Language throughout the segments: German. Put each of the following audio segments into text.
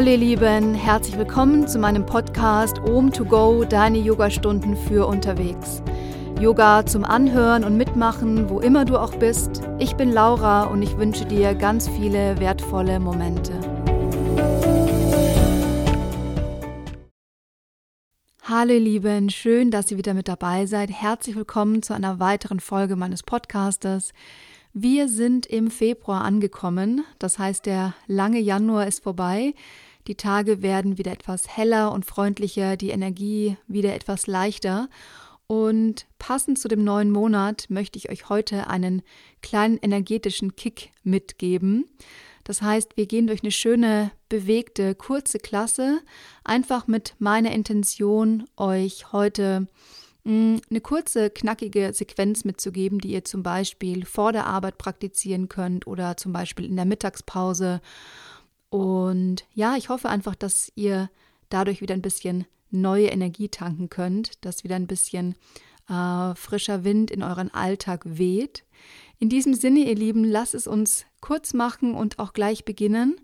Hallo ihr Lieben, herzlich willkommen zu meinem Podcast Om to Go, deine Yogastunden für unterwegs. Yoga zum Anhören und Mitmachen, wo immer du auch bist. Ich bin Laura und ich wünsche dir ganz viele wertvolle Momente. Hallo ihr Lieben, schön, dass ihr wieder mit dabei seid. Herzlich willkommen zu einer weiteren Folge meines Podcastes. Wir sind im Februar angekommen, das heißt der lange Januar ist vorbei. Die Tage werden wieder etwas heller und freundlicher, die Energie wieder etwas leichter. Und passend zu dem neuen Monat möchte ich euch heute einen kleinen energetischen Kick mitgeben. Das heißt, wir gehen durch eine schöne, bewegte, kurze Klasse, einfach mit meiner Intention, euch heute Mm, eine kurze, knackige Sequenz mitzugeben, die ihr zum Beispiel vor der Arbeit praktizieren könnt oder zum Beispiel in der Mittagspause. Und ja, ich hoffe einfach, dass ihr dadurch wieder ein bisschen neue Energie tanken könnt, dass wieder ein bisschen äh, frischer Wind in euren Alltag weht. In diesem Sinne, ihr Lieben, lasst es uns kurz machen und auch gleich beginnen.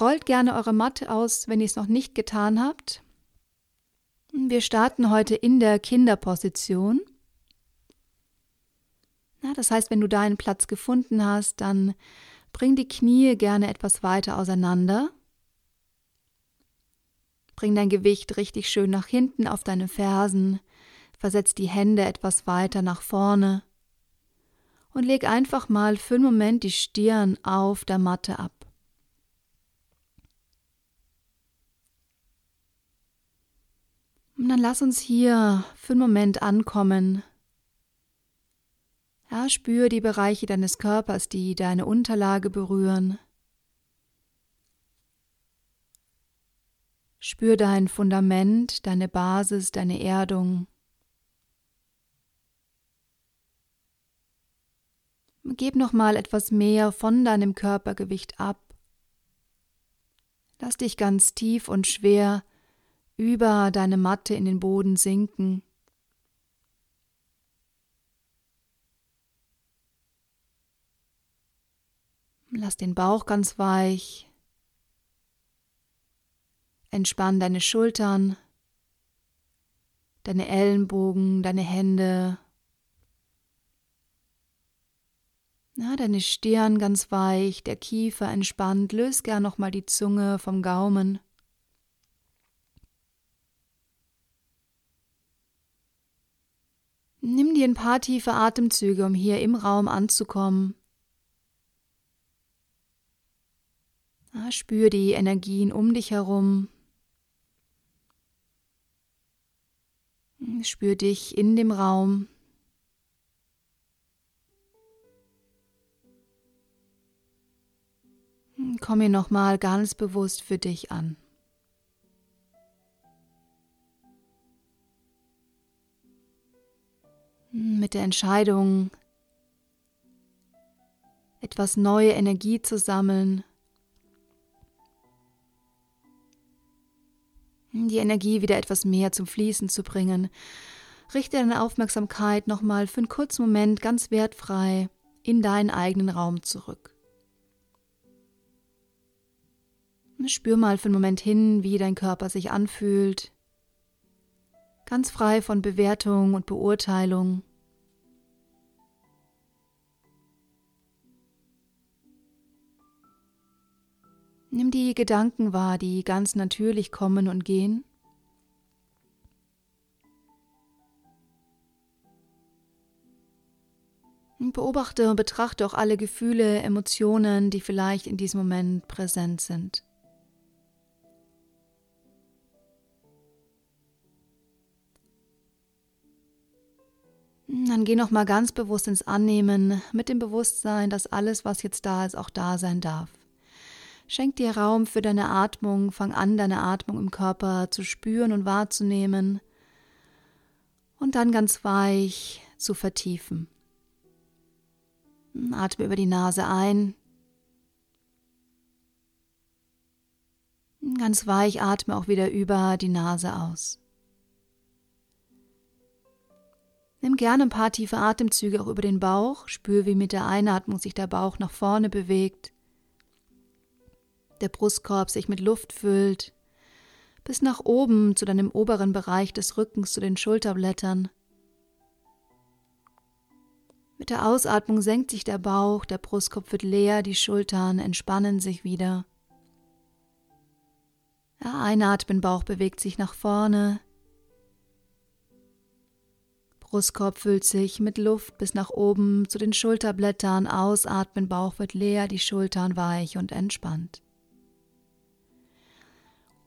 Rollt gerne eure Matte aus, wenn ihr es noch nicht getan habt. Wir starten heute in der Kinderposition. Ja, das heißt, wenn du deinen Platz gefunden hast, dann bring die Knie gerne etwas weiter auseinander. Bring dein Gewicht richtig schön nach hinten auf deine Fersen, versetz die Hände etwas weiter nach vorne und leg einfach mal für einen Moment die Stirn auf der Matte ab. Und dann lass uns hier für einen Moment ankommen. Ja, spür die Bereiche deines Körpers, die deine Unterlage berühren. Spür dein Fundament, deine Basis, deine Erdung. Gib noch mal etwas mehr von deinem Körpergewicht ab. Lass dich ganz tief und schwer über deine Matte in den Boden sinken. Lass den Bauch ganz weich. Entspann deine Schultern, deine Ellenbogen, deine Hände. Na, deine Stirn ganz weich, der Kiefer entspannt. Löse gern nochmal die Zunge vom Gaumen. Nimm dir ein paar tiefe Atemzüge, um hier im Raum anzukommen. Spür die Energien um dich herum. Spür dich in dem Raum. Komm hier nochmal ganz bewusst für dich an. mit der Entscheidung, etwas neue Energie zu sammeln, die Energie wieder etwas mehr zum Fließen zu bringen. Richte deine Aufmerksamkeit nochmal für einen kurzen Moment ganz wertfrei in deinen eigenen Raum zurück. Spür mal für einen Moment hin, wie dein Körper sich anfühlt, ganz frei von Bewertung und Beurteilung. Nimm die Gedanken wahr, die ganz natürlich kommen und gehen. Und beobachte und betrachte auch alle Gefühle, Emotionen, die vielleicht in diesem Moment präsent sind. Dann geh noch mal ganz bewusst ins Annehmen mit dem Bewusstsein, dass alles, was jetzt da ist, auch da sein darf. Schenk dir Raum für deine Atmung, fang an, deine Atmung im Körper zu spüren und wahrzunehmen und dann ganz weich zu vertiefen. Atme über die Nase ein. Ganz weich atme auch wieder über die Nase aus. Nimm gerne ein paar tiefe Atemzüge auch über den Bauch. Spür, wie mit der Einatmung sich der Bauch nach vorne bewegt. Der Brustkorb sich mit Luft füllt, bis nach oben zu deinem oberen Bereich des Rückens, zu den Schulterblättern. Mit der Ausatmung senkt sich der Bauch, der Brustkorb wird leer, die Schultern entspannen sich wieder. Ja, einatmen, Bauch bewegt sich nach vorne. Brustkorb füllt sich mit Luft bis nach oben zu den Schulterblättern. Ausatmen, Bauch wird leer, die Schultern weich und entspannt.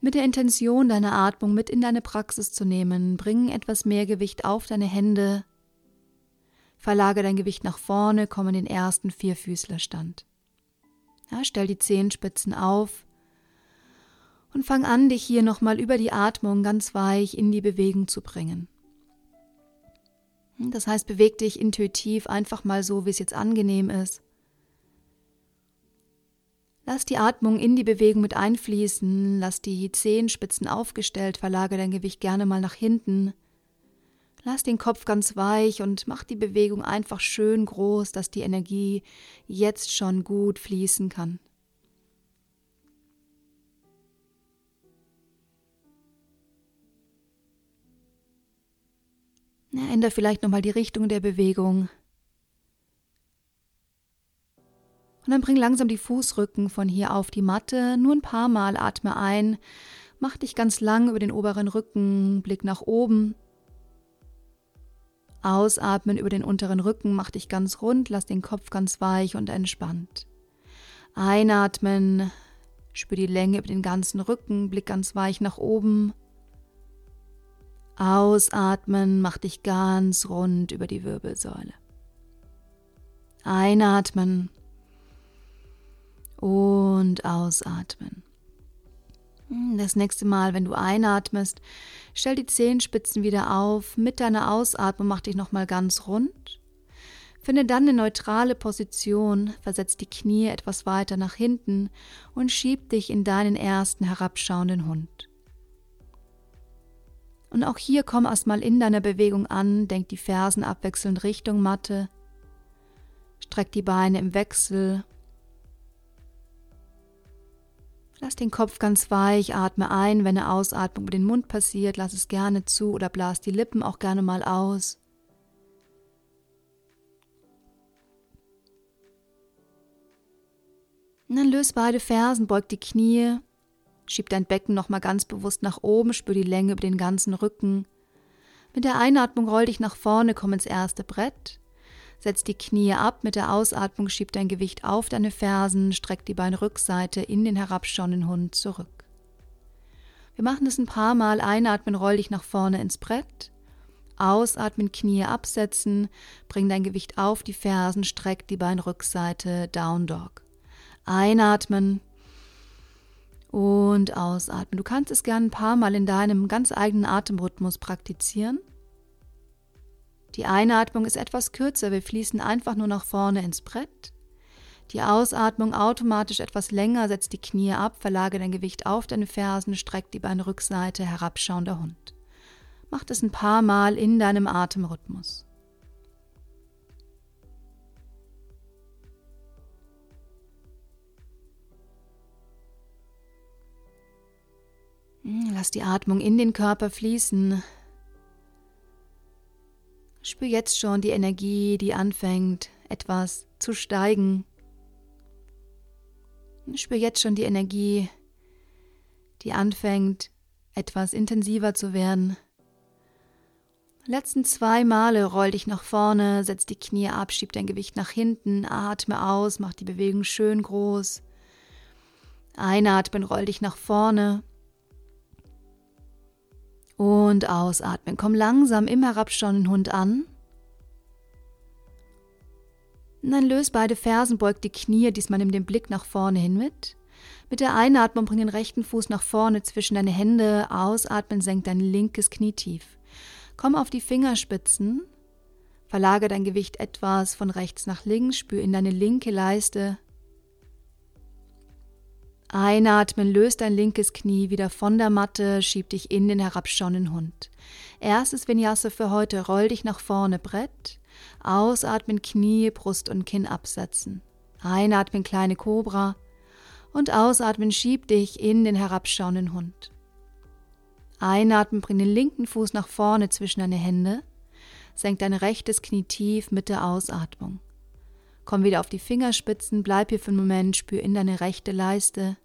Mit der Intention, deine Atmung mit in deine Praxis zu nehmen, bring etwas mehr Gewicht auf deine Hände, Verlage dein Gewicht nach vorne, komm in den ersten Vierfüßlerstand. Ja, stell die Zehenspitzen auf und fang an, dich hier nochmal über die Atmung ganz weich in die Bewegung zu bringen. Das heißt, beweg dich intuitiv einfach mal so, wie es jetzt angenehm ist. Lass die Atmung in die Bewegung mit einfließen, lass die Zehenspitzen aufgestellt, verlage dein Gewicht gerne mal nach hinten. Lass den Kopf ganz weich und mach die Bewegung einfach schön groß, dass die Energie jetzt schon gut fließen kann. Ändere vielleicht nochmal die Richtung der Bewegung. Und dann bring langsam die Fußrücken von hier auf die Matte. Nur ein paar Mal atme ein. Mach dich ganz lang über den oberen Rücken, Blick nach oben. Ausatmen über den unteren Rücken, mach dich ganz rund, lass den Kopf ganz weich und entspannt. Einatmen, spür die Länge über den ganzen Rücken, Blick ganz weich nach oben. Ausatmen, mach dich ganz rund über die Wirbelsäule. Einatmen und ausatmen. Das nächste Mal, wenn du einatmest, stell die Zehenspitzen wieder auf. Mit deiner Ausatmung mach dich nochmal ganz rund. Finde dann eine neutrale Position, versetz die Knie etwas weiter nach hinten und schieb dich in deinen ersten herabschauenden Hund. Und auch hier komm erstmal in deiner Bewegung an, denk die Fersen abwechselnd Richtung Matte, streck die Beine im Wechsel Lass den Kopf ganz weich, atme ein, wenn eine Ausatmung über den Mund passiert, lass es gerne zu oder blas die Lippen auch gerne mal aus. Und dann löse beide Fersen, beug die Knie, schieb dein Becken nochmal ganz bewusst nach oben, spür die Länge über den ganzen Rücken. Mit der Einatmung roll dich nach vorne, komm ins erste Brett. Setz die Knie ab, mit der Ausatmung schieb dein Gewicht auf deine Fersen, streck die Beinrückseite in den herabschauenden Hund zurück. Wir machen das ein paar Mal. Einatmen, roll dich nach vorne ins Brett. Ausatmen, Knie absetzen, bring dein Gewicht auf die Fersen, streck die Beinrückseite, Down Dog. Einatmen und ausatmen. Du kannst es gerne ein paar Mal in deinem ganz eigenen Atemrhythmus praktizieren. Die Einatmung ist etwas kürzer, wir fließen einfach nur nach vorne ins Brett. Die Ausatmung automatisch etwas länger, setz die Knie ab, verlage dein Gewicht auf deine Fersen, streck die Beinrückseite, herabschauender Hund. Mach das ein paar Mal in deinem Atemrhythmus. Hm, lass die Atmung in den Körper fließen. Spür jetzt schon die Energie, die anfängt etwas zu steigen. Spür jetzt schon die Energie, die anfängt etwas intensiver zu werden. Letzten zwei Male roll dich nach vorne, setz die Knie ab, schieb dein Gewicht nach hinten, atme aus, mach die Bewegung schön groß. Einatmen, roll dich nach vorne. Und ausatmen. Komm langsam im herabschauenden Hund an. Und dann löse beide Fersen, beug die Knie, diesmal nimm den Blick nach vorne hin mit. Mit der Einatmung bring den rechten Fuß nach vorne zwischen deine Hände, ausatmen, senk dein linkes Knie tief. Komm auf die Fingerspitzen, verlage dein Gewicht etwas von rechts nach links, spür in deine linke Leiste, Einatmen, löst dein linkes Knie wieder von der Matte, schieb dich in den herabschauenden Hund. Erstes Vinyasa für heute, roll dich nach vorne, Brett. Ausatmen, Knie, Brust und Kinn absetzen. Einatmen, kleine Kobra. Und ausatmen, schieb dich in den herabschauenden Hund. Einatmen, bring den linken Fuß nach vorne zwischen deine Hände. Senk dein rechtes Knie tief mit der Ausatmung. Komm wieder auf die Fingerspitzen, bleib hier für einen Moment, spür in deine rechte Leiste.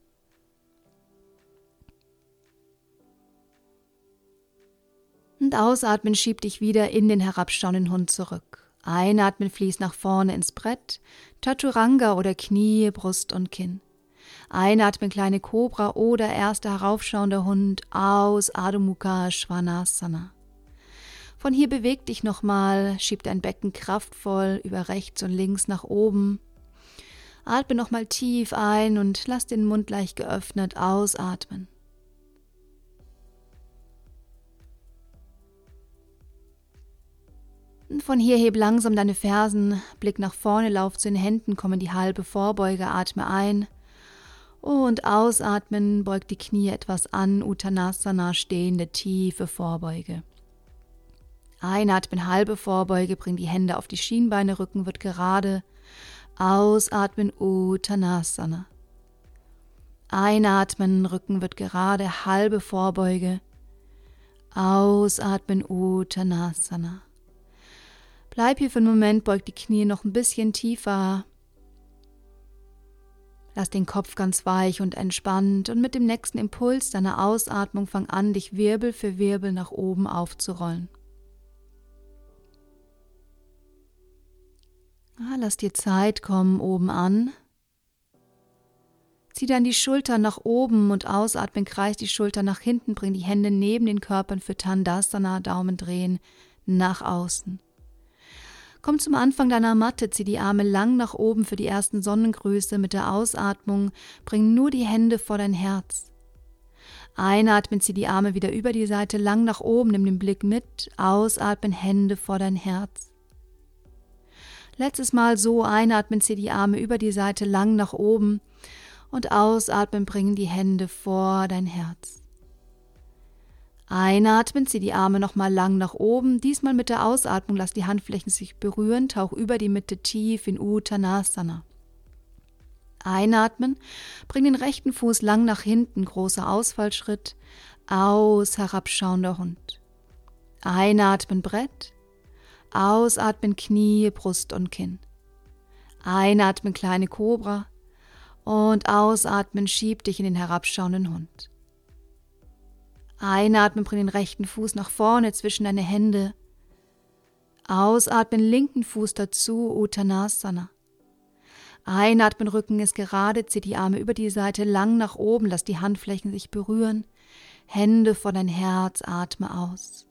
Und ausatmen, schieb dich wieder in den herabschauenden Hund zurück. Einatmen, fließ nach vorne ins Brett, Chaturanga oder Knie, Brust und Kinn. Einatmen, kleine Kobra oder erster heraufschauender Hund aus Adho Mukha Svanasana. Von hier beweg dich nochmal, schieb dein Becken kraftvoll über rechts und links nach oben. Atme nochmal tief ein und lass den Mund leicht geöffnet ausatmen. Von hier heb langsam deine Fersen, Blick nach vorne, lauf zu den Händen, komm in die halbe Vorbeuge, atme ein. Und ausatmen, beug die Knie etwas an, Uttanasana, stehende tiefe Vorbeuge. Einatmen, halbe Vorbeuge, bring die Hände auf die Schienbeine, Rücken wird gerade. Ausatmen, Uttanasana. Einatmen, Rücken wird gerade, halbe Vorbeuge. Ausatmen, Uttanasana. Bleib hier für einen Moment, beug die Knie noch ein bisschen tiefer. Lass den Kopf ganz weich und entspannt und mit dem nächsten Impuls deiner Ausatmung fang an, dich Wirbel für Wirbel nach oben aufzurollen. Ah, lass dir Zeit kommen oben an. Zieh dann die Schultern nach oben und ausatmen, kreis die Schultern nach hinten, bring die Hände neben den Körpern für Tandasana, Daumen drehen, nach außen. Komm zum Anfang deiner Matte, zieh die Arme lang nach oben für die ersten Sonnengrüße mit der Ausatmung, bring nur die Hände vor dein Herz. Einatmen, zieh die Arme wieder über die Seite lang nach oben, nimm den Blick mit, ausatmen, Hände vor dein Herz. Letztes Mal so einatmen, zieh die Arme über die Seite lang nach oben und ausatmen, bringen die Hände vor dein Herz. Einatmen, zieh die Arme nochmal lang nach oben. Diesmal mit der Ausatmung lass die Handflächen sich berühren, tauch über die Mitte tief in Uttanasana. Einatmen, bring den rechten Fuß lang nach hinten, großer Ausfallschritt. Aus, herabschauender Hund. Einatmen, Brett. Ausatmen, Knie, Brust und Kinn. Einatmen, kleine Kobra. Und ausatmen, schieb dich in den herabschauenden Hund. Einatmen, bring den rechten Fuß nach vorne zwischen deine Hände. Ausatmen, linken Fuß dazu, Uttanasana. Einatmen, Rücken ist gerade, zieh die Arme über die Seite lang nach oben, lass die Handflächen sich berühren. Hände vor dein Herz, atme aus.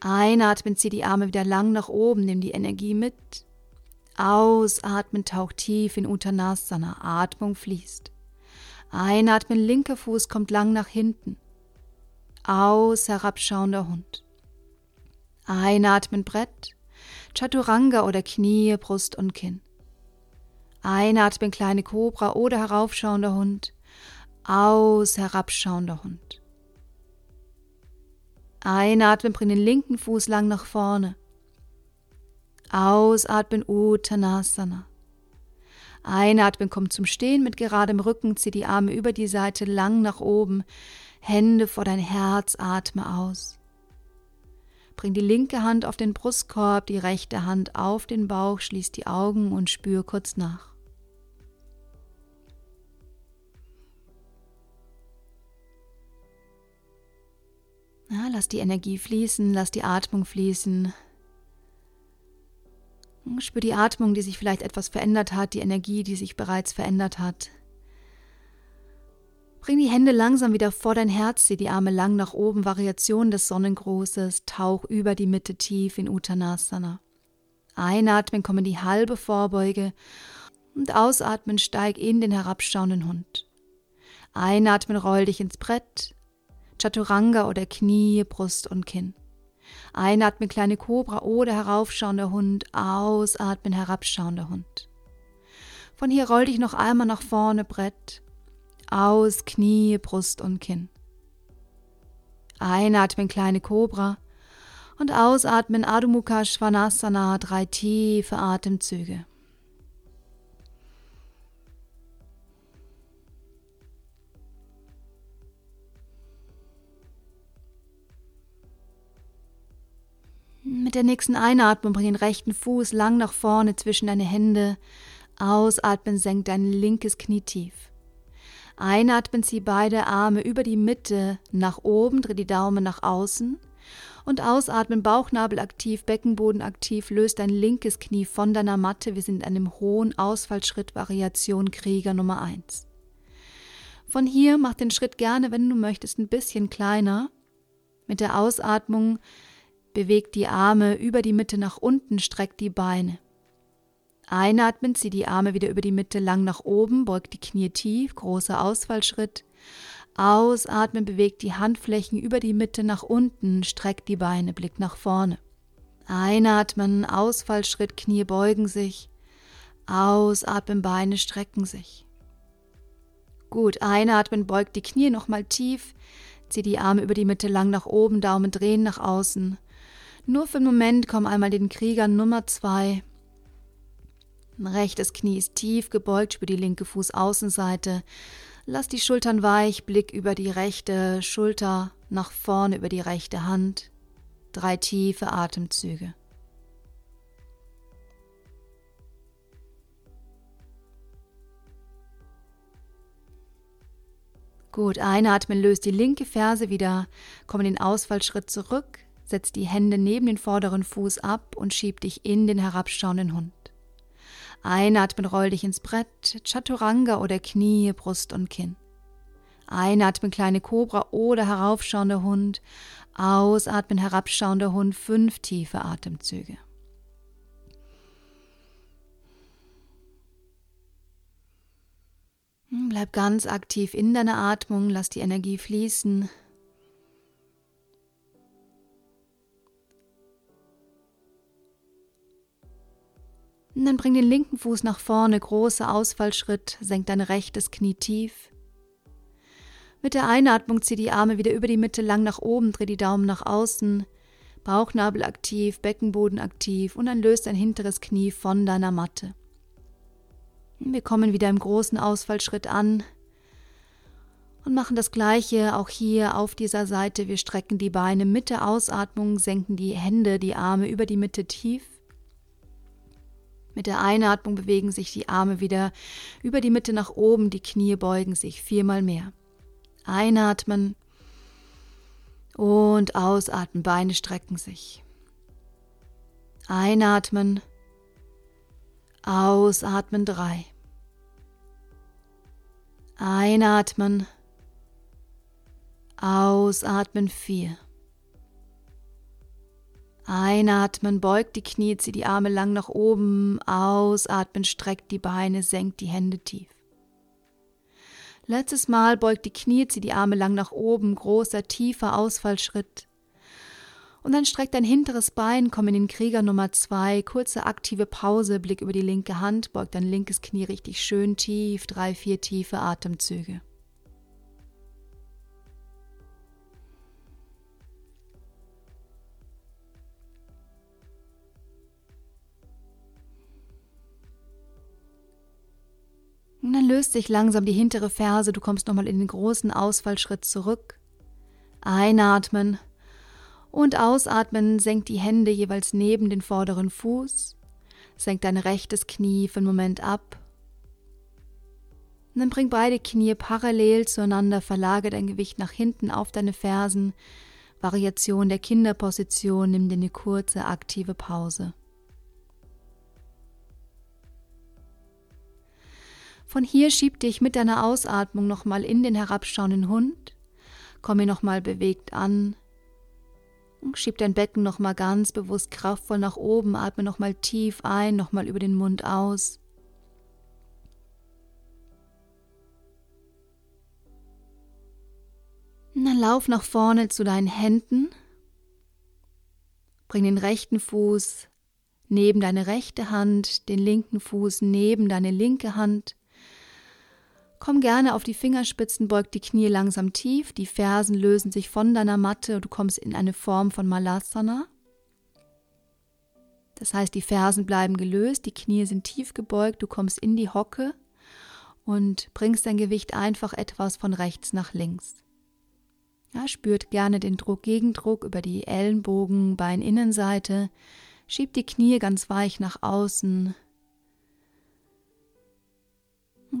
Einatmen, zieh die Arme wieder lang nach oben, nimm die Energie mit. Ausatmen, tauch tief in Uttanasana, Atmung fließt. Einatmen, linker Fuß kommt lang nach hinten. Aus, herabschauender Hund. Einatmen, Brett. Chaturanga oder Knie, Brust und Kinn. Einatmen, kleine Kobra oder heraufschauender Hund. Aus, herabschauender Hund. Einatmen, bring den linken Fuß lang nach vorne. Ausatmen, Uttanasana. Einatmen, komm zum Stehen mit geradem Rücken, zieh die Arme über die Seite lang nach oben. Hände vor dein Herz, atme aus. Bring die linke Hand auf den Brustkorb, die rechte Hand auf den Bauch, schließ die Augen und spür kurz nach. Ja, lass die Energie fließen, lass die Atmung fließen. Spür die Atmung, die sich vielleicht etwas verändert hat, die Energie, die sich bereits verändert hat. Bring die Hände langsam wieder vor dein Herz, zieh die Arme lang nach oben, Variation des Sonnengrußes, tauch über die Mitte tief in Uttanasana. Einatmen, komm in die halbe Vorbeuge und ausatmen, steig in den herabschauenden Hund. Einatmen, roll dich ins Brett, Chaturanga oder Knie, Brust und Kinn. Einatmen, kleine Kobra oder heraufschauender Hund, ausatmen, herabschauender Hund. Von hier roll dich noch einmal nach vorne, Brett, aus Knie, Brust und Kinn. Einatmen kleine Kobra und ausatmen Adho Mukha Svanasana, drei tiefe Atemzüge. Mit der nächsten Einatmung bring den rechten Fuß lang nach vorne zwischen deine Hände. Ausatmen, senk dein linkes Knie tief. Einatmen, zieh beide Arme über die Mitte nach oben, dreh die Daumen nach außen. Und ausatmen, Bauchnabel aktiv, Beckenboden aktiv, löst dein linkes Knie von deiner Matte. Wir sind in einem hohen Ausfallschritt, Variation Krieger Nummer 1. Von hier mach den Schritt gerne, wenn du möchtest, ein bisschen kleiner. Mit der Ausatmung bewegt die Arme über die Mitte nach unten, streckt die Beine. Einatmen, zieh die Arme wieder über die Mitte lang nach oben, beugt die Knie tief, großer Ausfallschritt. Ausatmen, bewegt die Handflächen über die Mitte nach unten, streckt die Beine, blickt nach vorne. Einatmen, Ausfallschritt, Knie beugen sich. Ausatmen, Beine strecken sich. Gut, einatmen, beugt die Knie nochmal tief, zieh die Arme über die Mitte lang nach oben, Daumen drehen nach außen. Nur für einen Moment komm einmal den Krieger Nummer zwei Rechtes Knie ist tief gebeugt über die linke Fußaußenseite. Lass die Schultern weich, Blick über die rechte Schulter, nach vorne über die rechte Hand. Drei tiefe Atemzüge. Gut, einatmen, löst die linke Ferse wieder, komm in den Ausfallschritt zurück, setz die Hände neben den vorderen Fuß ab und schieb dich in den herabschauenden Hund. Einatmen, roll dich ins Brett, Chaturanga oder Knie, Brust und Kinn. Einatmen, kleine Kobra oder heraufschauender Hund. Ausatmen, herabschauender Hund, fünf tiefe Atemzüge. Bleib ganz aktiv in deiner Atmung, lass die Energie fließen. Und dann bring den linken Fuß nach vorne, großer Ausfallschritt, senk dein rechtes Knie tief. Mit der Einatmung zieh die Arme wieder über die Mitte lang nach oben, dreh die Daumen nach außen, Bauchnabel aktiv, Beckenboden aktiv und dann löst dein hinteres Knie von deiner Matte. Wir kommen wieder im großen Ausfallschritt an und machen das gleiche auch hier auf dieser Seite. Wir strecken die Beine mit der Ausatmung, senken die Hände, die Arme über die Mitte tief. Mit der Einatmung bewegen sich die Arme wieder über die Mitte nach oben, die Knie beugen sich viermal mehr. Einatmen und ausatmen, Beine strecken sich. Einatmen, ausatmen drei. Einatmen, ausatmen vier. Einatmen, beugt die Knie, zieht die Arme lang nach oben. Ausatmen, streckt die Beine, senkt die Hände tief. Letztes Mal beugt die Knie, zieht die Arme lang nach oben. Großer, tiefer Ausfallschritt. Und dann streckt dein hinteres Bein, komm in den Krieger Nummer zwei. Kurze aktive Pause, Blick über die linke Hand, beugt dein linkes Knie richtig schön tief. Drei, vier tiefe Atemzüge. Und dann löst sich langsam die hintere Ferse, du kommst nochmal in den großen Ausfallschritt zurück. Einatmen und ausatmen, senk die Hände jeweils neben den vorderen Fuß, senk dein rechtes Knie für einen Moment ab. Und dann bring beide Knie parallel zueinander, verlage dein Gewicht nach hinten auf deine Fersen. Variation der Kinderposition, nimm dir eine kurze aktive Pause. Von hier schieb dich mit deiner Ausatmung nochmal in den herabschauenden Hund. Komm hier nochmal bewegt an. Schieb dein Becken nochmal ganz bewusst kraftvoll nach oben. Atme nochmal tief ein, nochmal über den Mund aus. Dann lauf nach vorne zu deinen Händen. Bring den rechten Fuß neben deine rechte Hand, den linken Fuß neben deine linke Hand. Komm gerne auf die Fingerspitzen, beug die Knie langsam tief, die Fersen lösen sich von deiner Matte und du kommst in eine Form von Malasana. Das heißt, die Fersen bleiben gelöst, die Knie sind tief gebeugt, du kommst in die Hocke und bringst dein Gewicht einfach etwas von rechts nach links. Ja, spürt gerne den Druck, Gegendruck über die Ellenbogen, Beininnenseite. Schiebt die Knie ganz weich nach außen.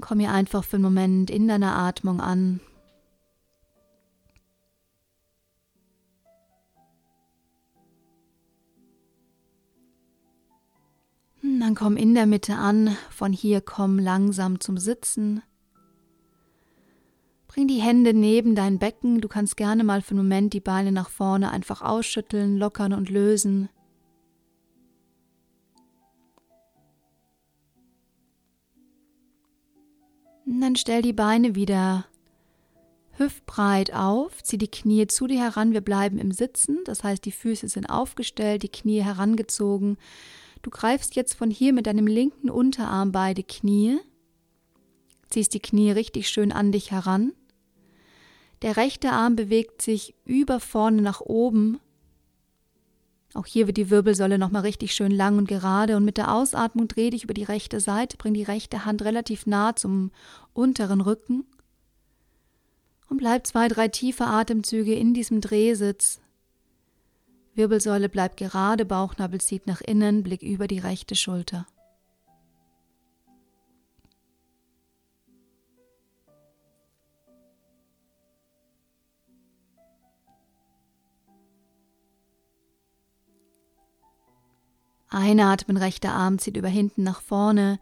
Komm hier einfach für einen Moment in deiner Atmung an. Dann komm in der Mitte an, von hier komm langsam zum Sitzen. Bring die Hände neben dein Becken, du kannst gerne mal für einen Moment die Beine nach vorne einfach ausschütteln, lockern und lösen. Und dann stell die Beine wieder hüftbreit auf, zieh die Knie zu dir heran, wir bleiben im Sitzen, das heißt die Füße sind aufgestellt, die Knie herangezogen Du greifst jetzt von hier mit deinem linken Unterarm beide Knie, ziehst die Knie richtig schön an dich heran. Der rechte Arm bewegt sich über vorne nach oben. Auch hier wird die Wirbelsäule nochmal richtig schön lang und gerade und mit der Ausatmung dreh dich über die rechte Seite, bring die rechte Hand relativ nah zum unteren Rücken und bleib zwei, drei tiefe Atemzüge in diesem Drehsitz. Wirbelsäule bleibt gerade, Bauchnabel zieht nach innen, Blick über die rechte Schulter. Einatmen, rechter Arm zieht über hinten nach vorne.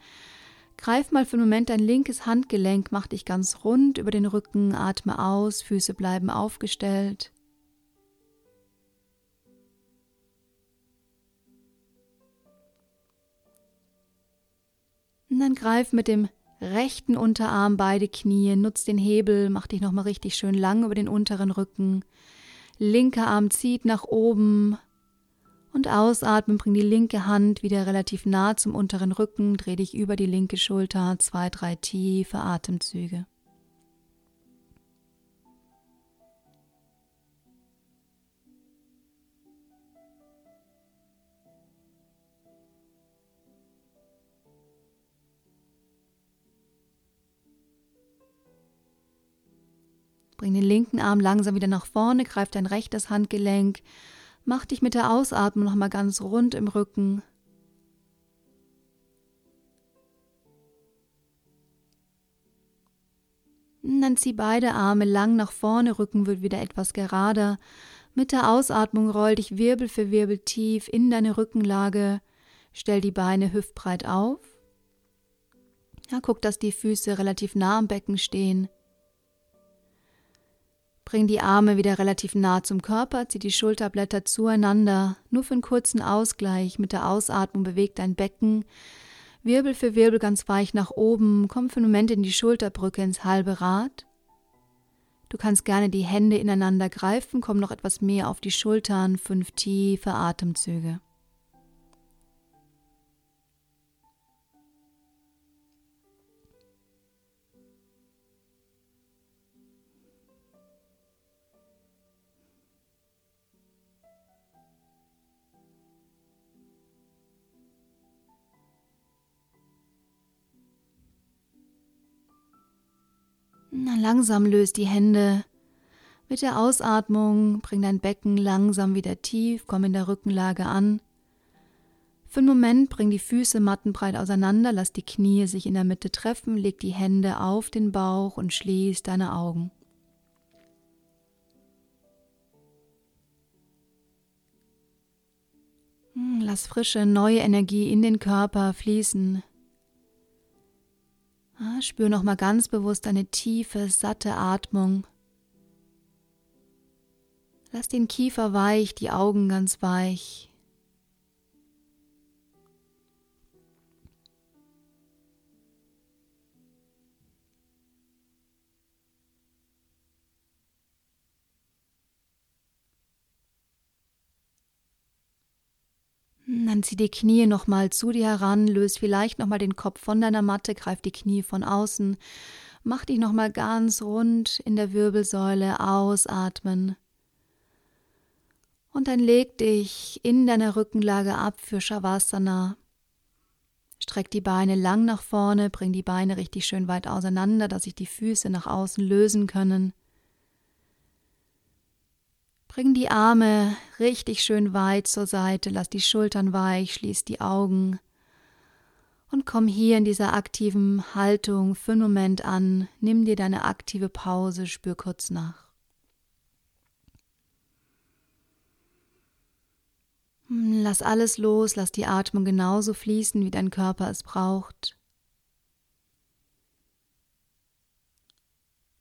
Greif mal für einen Moment dein linkes Handgelenk, mach dich ganz rund über den Rücken, atme aus, Füße bleiben aufgestellt. Und dann greif mit dem rechten Unterarm beide Knie, nutz den Hebel, mach dich nochmal richtig schön lang über den unteren Rücken. Linker Arm zieht nach oben und ausatmen, bring die linke Hand wieder relativ nah zum unteren Rücken, dreh dich über die linke Schulter, zwei, drei tiefe Atemzüge. Bring den linken Arm langsam wieder nach vorne, greif dein rechtes Handgelenk, mach dich mit der Ausatmung nochmal ganz rund im Rücken. Und dann zieh beide Arme lang nach vorne, Rücken wird wieder etwas gerader. Mit der Ausatmung roll dich Wirbel für Wirbel tief in deine Rückenlage, stell die Beine hüftbreit auf. Ja, guck, dass die Füße relativ nah am Becken stehen. Bring die Arme wieder relativ nah zum Körper, zieh die Schulterblätter zueinander, nur für einen kurzen Ausgleich. Mit der Ausatmung bewegt dein Becken Wirbel für Wirbel ganz weich nach oben, komm für einen Moment in die Schulterbrücke ins halbe Rad. Du kannst gerne die Hände ineinander greifen, komm noch etwas mehr auf die Schultern, fünf tiefe Atemzüge. Na, langsam löst die Hände. Mit der Ausatmung bring dein Becken langsam wieder tief, komm in der Rückenlage an. Für einen Moment bring die Füße mattenbreit auseinander, lass die Knie sich in der Mitte treffen, leg die Hände auf den Bauch und schließ deine Augen. Hm, lass frische, neue Energie in den Körper fließen. Ah, spür nochmal ganz bewusst eine tiefe, satte Atmung. Lass den Kiefer weich, die Augen ganz weich. Dann zieh die Knie nochmal zu dir heran, löst vielleicht nochmal den Kopf von deiner Matte, greif die Knie von außen, mach dich nochmal ganz rund in der Wirbelsäule, ausatmen. Und dann leg dich in deiner Rückenlage ab für Shavasana. Streck die Beine lang nach vorne, bring die Beine richtig schön weit auseinander, dass sich die Füße nach außen lösen können. Bring die Arme richtig schön weit zur Seite, lass die Schultern weich, schließ die Augen und komm hier in dieser aktiven Haltung für einen Moment an. Nimm dir deine aktive Pause, spür kurz nach. Hm, lass alles los, lass die Atmung genauso fließen, wie dein Körper es braucht.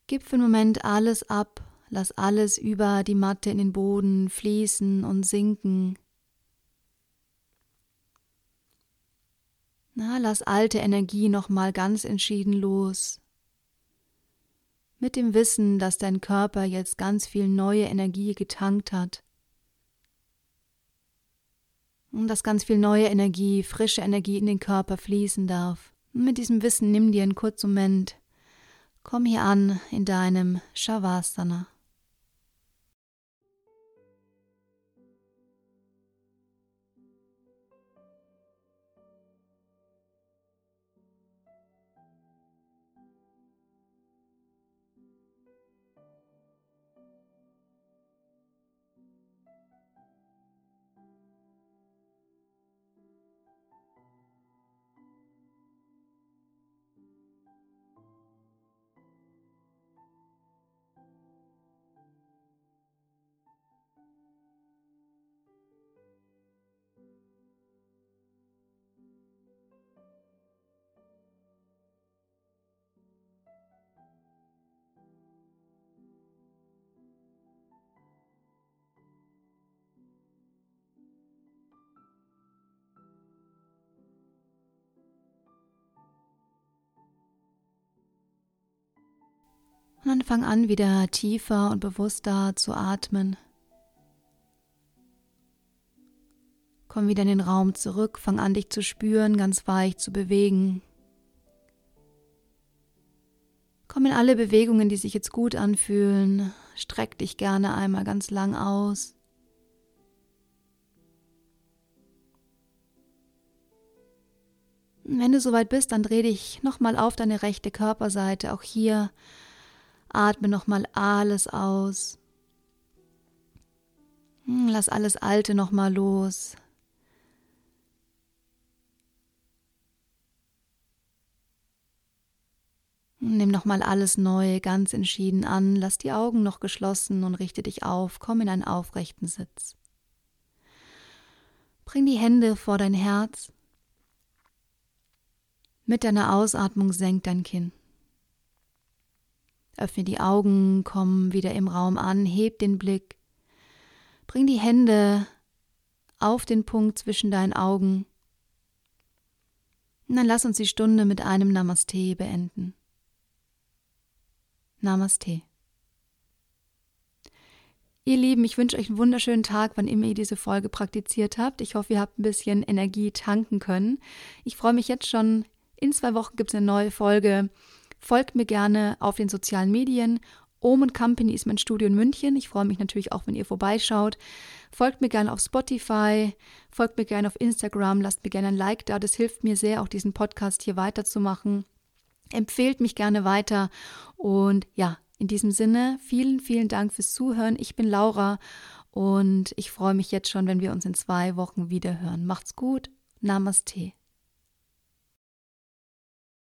Gib für einen Moment alles ab, Lass alles über die Matte in den Boden fließen und sinken. Na, lass alte Energie nochmal ganz entschieden los. Mit dem Wissen, dass dein Körper jetzt ganz viel neue Energie getankt hat. Und dass ganz viel neue Energie, frische Energie in den Körper fließen darf. Und mit diesem Wissen nimm dir einen kurzen Moment. Komm hier an in deinem Shavasana. Und dann fang an, wieder tiefer und bewusster zu atmen. Komm wieder in den Raum zurück, fang an, dich zu spüren, ganz weich zu bewegen. Komm in alle Bewegungen, die sich jetzt gut anfühlen. Streck dich gerne einmal ganz lang aus. Wenn du soweit bist, dann dreh dich nochmal auf deine rechte Körperseite. Auch hier Atme nochmal alles aus. Hm, lass alles Alte nochmal los. Nimm nochmal alles Neue ganz entschieden an, lass die Augen noch geschlossen und richte dich auf, komm in einen aufrechten Sitz. Bring die Hände vor dein Herz. Mit deiner Ausatmung senk dein Kinn. Öffne die Augen, komm wieder im Raum an, heb den Blick. Bring die Hände auf den Punkt zwischen deinen Augen. Und dann lass uns die Stunde mit einem Namaste beenden. Namaste. Ihr Lieben, ich wünsche euch einen wunderschönen Tag, wann immer ihr diese Folge praktiziert habt. Ich hoffe, ihr habt ein bisschen Energie tanken können. Ich freue mich jetzt schon. In zwei Wochen gibt es eine neue Folge Folgt mir gerne auf den sozialen Medien. Ohm Company ist mein Studio in München. Ich freue mich natürlich auch, wenn ihr vorbeischaut. Folgt mir gerne auf Spotify, folgt mir gerne auf Instagram, lasst mir gerne ein Like da. Das hilft mir sehr, auch diesen Podcast hier weiterzumachen. Empfehlt mich gerne weiter. Und ja, in diesem Sinne, vielen, vielen Dank fürs Zuhören. Ich bin Laura und ich freue mich jetzt schon, wenn wir uns in zwei Wochen wieder hören. Macht's gut. Namaste.